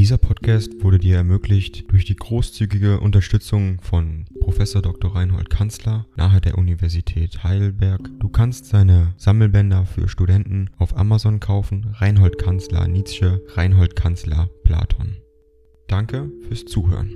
Dieser Podcast wurde dir ermöglicht durch die großzügige Unterstützung von Professor Dr. Reinhold Kanzler nahe der Universität Heidelberg. Du kannst seine Sammelbänder für Studenten auf Amazon kaufen. Reinhold Kanzler Nietzsche, Reinhold Kanzler Platon. Danke fürs Zuhören.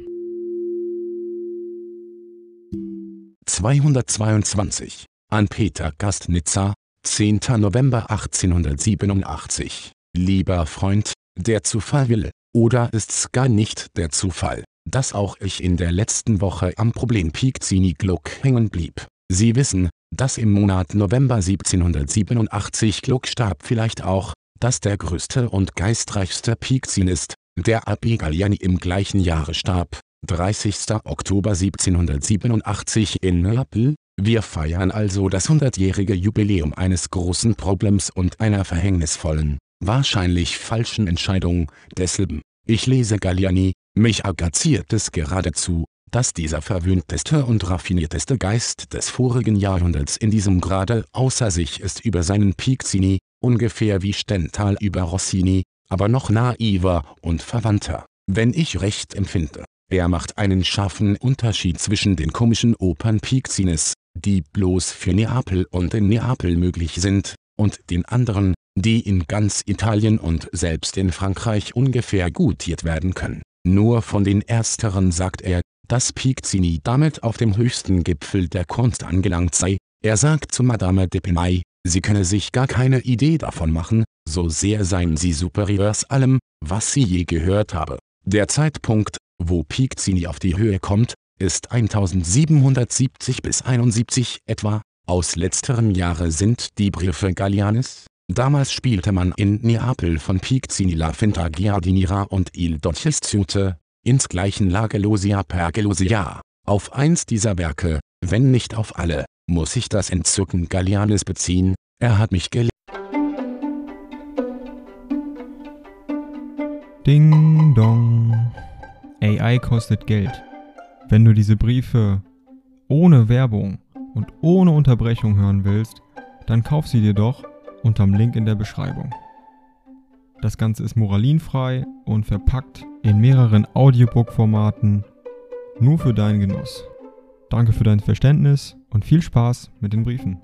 222 an Peter Gastnitzer, 10. November 1887. Lieber Freund, der Zufall will, oder ist's gar nicht der Zufall, dass auch ich in der letzten Woche am Problem Piccinni Gluck hängen blieb. Sie wissen, dass im Monat November 1787 Gluck starb vielleicht auch, dass der größte und geistreichste Piccinist, der Abbé Galliani im gleichen Jahre starb, 30. Oktober 1787 in Neapel. Wir feiern also das hundertjährige Jubiläum eines großen Problems und einer verhängnisvollen, wahrscheinlich falschen Entscheidung desselben. Ich lese Galliani, mich agaziert es geradezu, dass dieser verwöhnteste und raffinierteste Geist des vorigen Jahrhunderts in diesem Grade außer sich ist über seinen Piccini, ungefähr wie Stenthal über Rossini, aber noch naiver und verwandter, wenn ich recht empfinde. Er macht einen scharfen Unterschied zwischen den komischen Opern Piccinnis, die bloß für Neapel und in Neapel möglich sind, und den anderen, die in ganz Italien und selbst in Frankreich ungefähr gutiert werden können. Nur von den ersteren sagt er, dass Piccini damit auf dem höchsten Gipfel der Kunst angelangt sei. Er sagt zu Madame de Penay, sie könne sich gar keine Idee davon machen, so sehr seien sie superiors allem, was sie je gehört habe. Der Zeitpunkt, wo Piccini auf die Höhe kommt, ist 1770 bis 71 etwa, aus letzterem Jahre sind die Briefe Gallianis. Damals spielte man in Neapel von Piccini La Finta Giardiniera und Il Dolcesciute, insgleichen La Gelosia per Gelosia. Auf eins dieser Werke, wenn nicht auf alle, muss ich das Entzücken Gallianis beziehen, er hat mich gelehrt. Ding dong. AI kostet Geld. Wenn du diese Briefe ohne Werbung und ohne Unterbrechung hören willst, dann kauf sie dir doch unterm Link in der Beschreibung. Das Ganze ist moralinfrei und verpackt in mehreren Audiobook-Formaten nur für deinen Genuss. Danke für dein Verständnis und viel Spaß mit den Briefen.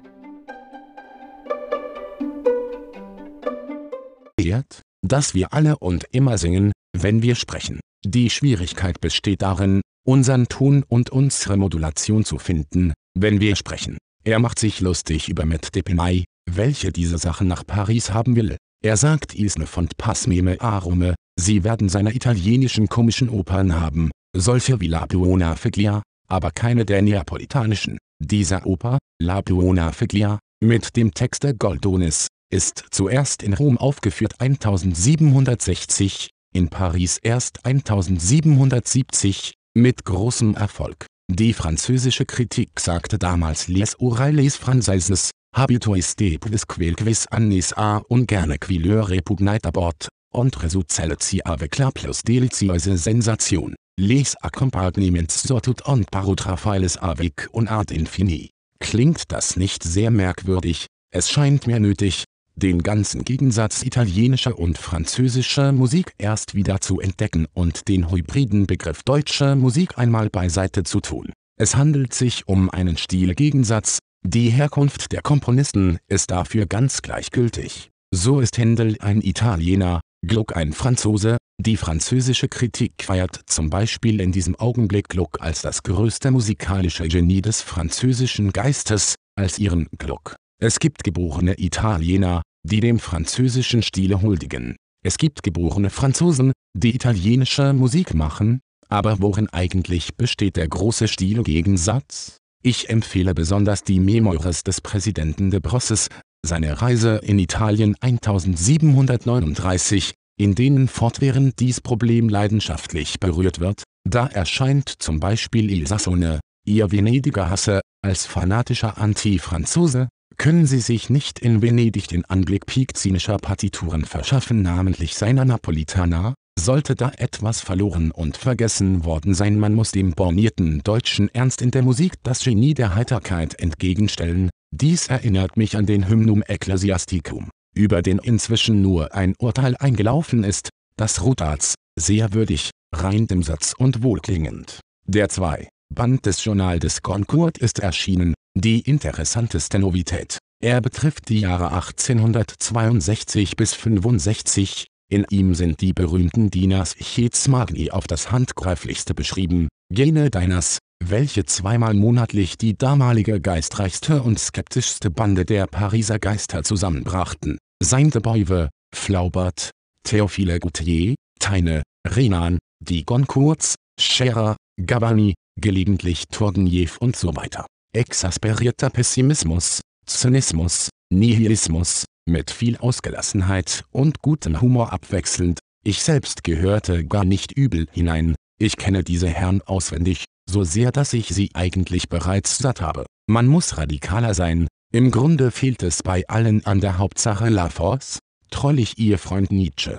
dass wir alle und immer singen, wenn wir sprechen. Die Schwierigkeit besteht darin, unseren Ton und unsere Modulation zu finden, wenn wir sprechen. Er macht sich lustig über Matt Depemay, welche diese Sachen nach Paris haben will. Er sagt Isne von Passmeme Arome, sie werden seine italienischen komischen Opern haben, solche wie La Buona Figlia, aber keine der neapolitanischen. Dieser Oper, La Buona Figlia, mit dem Text der Goldonis, ist zuerst in Rom aufgeführt 1760, in Paris erst 1770, mit großem Erfolg. Die französische Kritik sagte damals Les oreilles françaises, habituis de quisquelquis annis a ungerne quileur repugnait abord, entre sucelleci avec la plus delicieuse sensation, les accompagnements sortut und parotraphiles avec un art infini. Klingt das nicht sehr merkwürdig, es scheint mir nötig, den ganzen Gegensatz italienischer und französischer Musik erst wieder zu entdecken und den hybriden Begriff deutscher Musik einmal beiseite zu tun. Es handelt sich um einen Stilgegensatz, die Herkunft der Komponisten ist dafür ganz gleichgültig. So ist Händel ein Italiener, Gluck ein Franzose, die französische Kritik feiert zum Beispiel in diesem Augenblick Gluck als das größte musikalische Genie des französischen Geistes, als ihren Gluck. Es gibt geborene Italiener, die dem französischen Stile huldigen. Es gibt geborene Franzosen, die italienische Musik machen, aber worin eigentlich besteht der große Stilgegensatz? Ich empfehle besonders die Memoirs des Präsidenten de Brosses, seine Reise in Italien 1739, in denen fortwährend dies Problem leidenschaftlich berührt wird, da erscheint zum Beispiel Il Sassone, ihr Venediger Hasse, als fanatischer Anti-Franzose, können sie sich nicht in Venedig den Anblick piccinischer Partituren verschaffen namentlich seiner Napolitaner, sollte da etwas verloren und vergessen worden sein man muss dem bornierten deutschen Ernst in der Musik das Genie der Heiterkeit entgegenstellen, dies erinnert mich an den Hymnum Ecclesiasticum, über den inzwischen nur ein Urteil eingelaufen ist, dass Rutards, sehr würdig, rein im Satz und wohlklingend. Der 2. Band des Journal des Goncourt ist erschienen, die interessanteste Novität. Er betrifft die Jahre 1862 bis 65, in ihm sind die berühmten Dinas Chets Magni auf das handgreiflichste beschrieben, jene Dinas, welche zweimal monatlich die damalige geistreichste und skeptischste Bande der Pariser Geister zusammenbrachten. Seinte Beuve, Flaubert, Theophile Gautier, Teine, Renan, die Goncourts, Scherer, Gabani, gelegentlich Turgenev und so weiter. Exasperierter Pessimismus, Zynismus, Nihilismus, mit viel Ausgelassenheit und gutem Humor abwechselnd, ich selbst gehörte gar nicht übel hinein, ich kenne diese Herren auswendig, so sehr dass ich sie eigentlich bereits satt habe. Man muss radikaler sein, im Grunde fehlt es bei allen an der Hauptsache La Force, trollig ihr Freund Nietzsche.